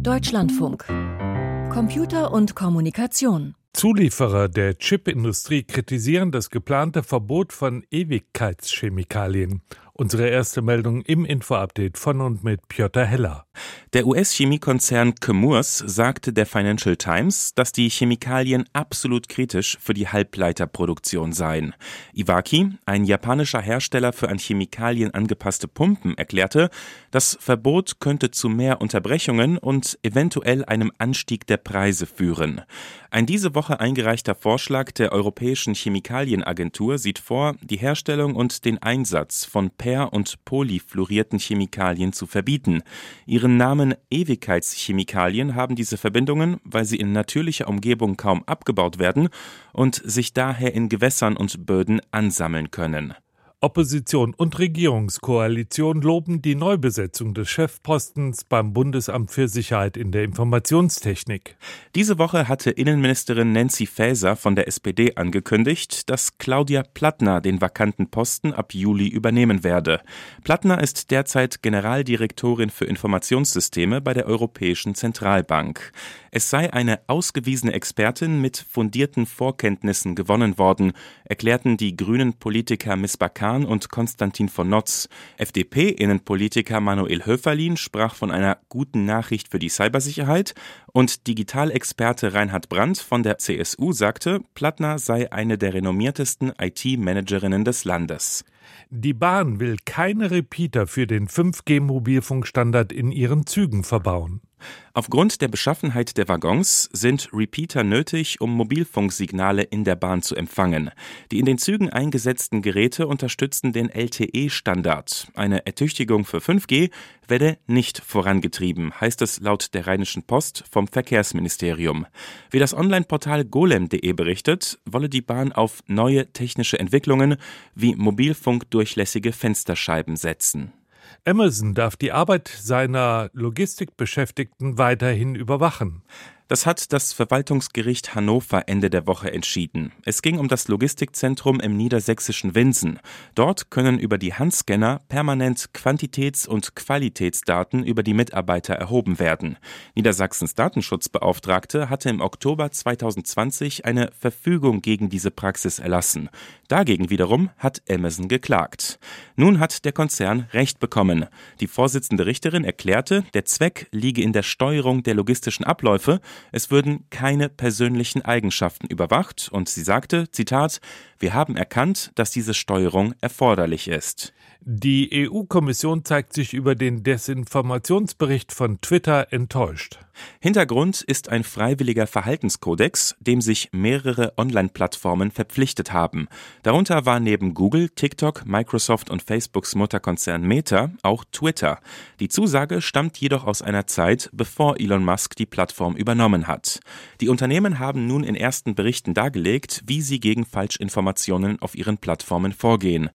Deutschlandfunk. Computer und Kommunikation. Zulieferer der Chipindustrie kritisieren das geplante Verbot von Ewigkeitschemikalien. Unsere erste Meldung im Info-Update von und mit Piotr Heller. Der US-Chemiekonzern Chemours sagte der Financial Times, dass die Chemikalien absolut kritisch für die Halbleiterproduktion seien. Iwaki, ein japanischer Hersteller für an Chemikalien angepasste Pumpen, erklärte, das Verbot könnte zu mehr Unterbrechungen und eventuell einem Anstieg der Preise führen. Ein diese Woche eingereichter Vorschlag der Europäischen Chemikalienagentur sieht vor, die Herstellung und den Einsatz von per- und polyfluorierten Chemikalien zu verbieten. Ihren Namen Ewigkeitschemikalien haben diese Verbindungen, weil sie in natürlicher Umgebung kaum abgebaut werden und sich daher in Gewässern und Böden ansammeln können. Opposition und Regierungskoalition loben die Neubesetzung des Chefpostens beim Bundesamt für Sicherheit in der Informationstechnik. Diese Woche hatte Innenministerin Nancy Faeser von der SPD angekündigt, dass Claudia Plattner den vakanten Posten ab Juli übernehmen werde. Plattner ist derzeit Generaldirektorin für Informationssysteme bei der Europäischen Zentralbank. Es sei eine ausgewiesene Expertin mit fundierten Vorkenntnissen gewonnen worden, erklärten die grünen Politiker Miss Kahn und Konstantin von Notz. FDP-Innenpolitiker Manuel Höferlin sprach von einer guten Nachricht für die Cybersicherheit und Digitalexperte Reinhard Brandt von der CSU sagte, Plattner sei eine der renommiertesten IT-Managerinnen des Landes. Die Bahn will keine Repeater für den 5G-Mobilfunkstandard in ihren Zügen verbauen. Aufgrund der Beschaffenheit der Waggons sind Repeater nötig, um Mobilfunksignale in der Bahn zu empfangen. Die in den Zügen eingesetzten Geräte unterstützen den LTE-Standard. Eine Ertüchtigung für 5G werde nicht vorangetrieben, heißt es laut der Rheinischen Post vom Verkehrsministerium. Wie das Online-Portal golem.de berichtet, wolle die Bahn auf neue technische Entwicklungen wie mobilfunkdurchlässige Fensterscheiben setzen. Amazon darf die Arbeit seiner Logistikbeschäftigten weiterhin überwachen. Das hat das Verwaltungsgericht Hannover Ende der Woche entschieden. Es ging um das Logistikzentrum im niedersächsischen Winsen. Dort können über die Handscanner permanent Quantitäts- und Qualitätsdaten über die Mitarbeiter erhoben werden. Niedersachsens Datenschutzbeauftragte hatte im Oktober 2020 eine Verfügung gegen diese Praxis erlassen. Dagegen wiederum hat Amazon geklagt. Nun hat der Konzern Recht bekommen. Die Vorsitzende Richterin erklärte, der Zweck liege in der Steuerung der logistischen Abläufe es würden keine persönlichen Eigenschaften überwacht und sie sagte, Zitat, wir haben erkannt, dass diese Steuerung erforderlich ist. Die EU-Kommission zeigt sich über den Desinformationsbericht von Twitter enttäuscht. Hintergrund ist ein freiwilliger Verhaltenskodex, dem sich mehrere Online-Plattformen verpflichtet haben. Darunter war neben Google, TikTok, Microsoft und Facebooks Mutterkonzern Meta auch Twitter. Die Zusage stammt jedoch aus einer Zeit, bevor Elon Musk die Plattform übernommen hat. Die Unternehmen haben nun in ersten Berichten dargelegt, wie sie gegen Falschinformationen auf ihren Plattformen vorgehen.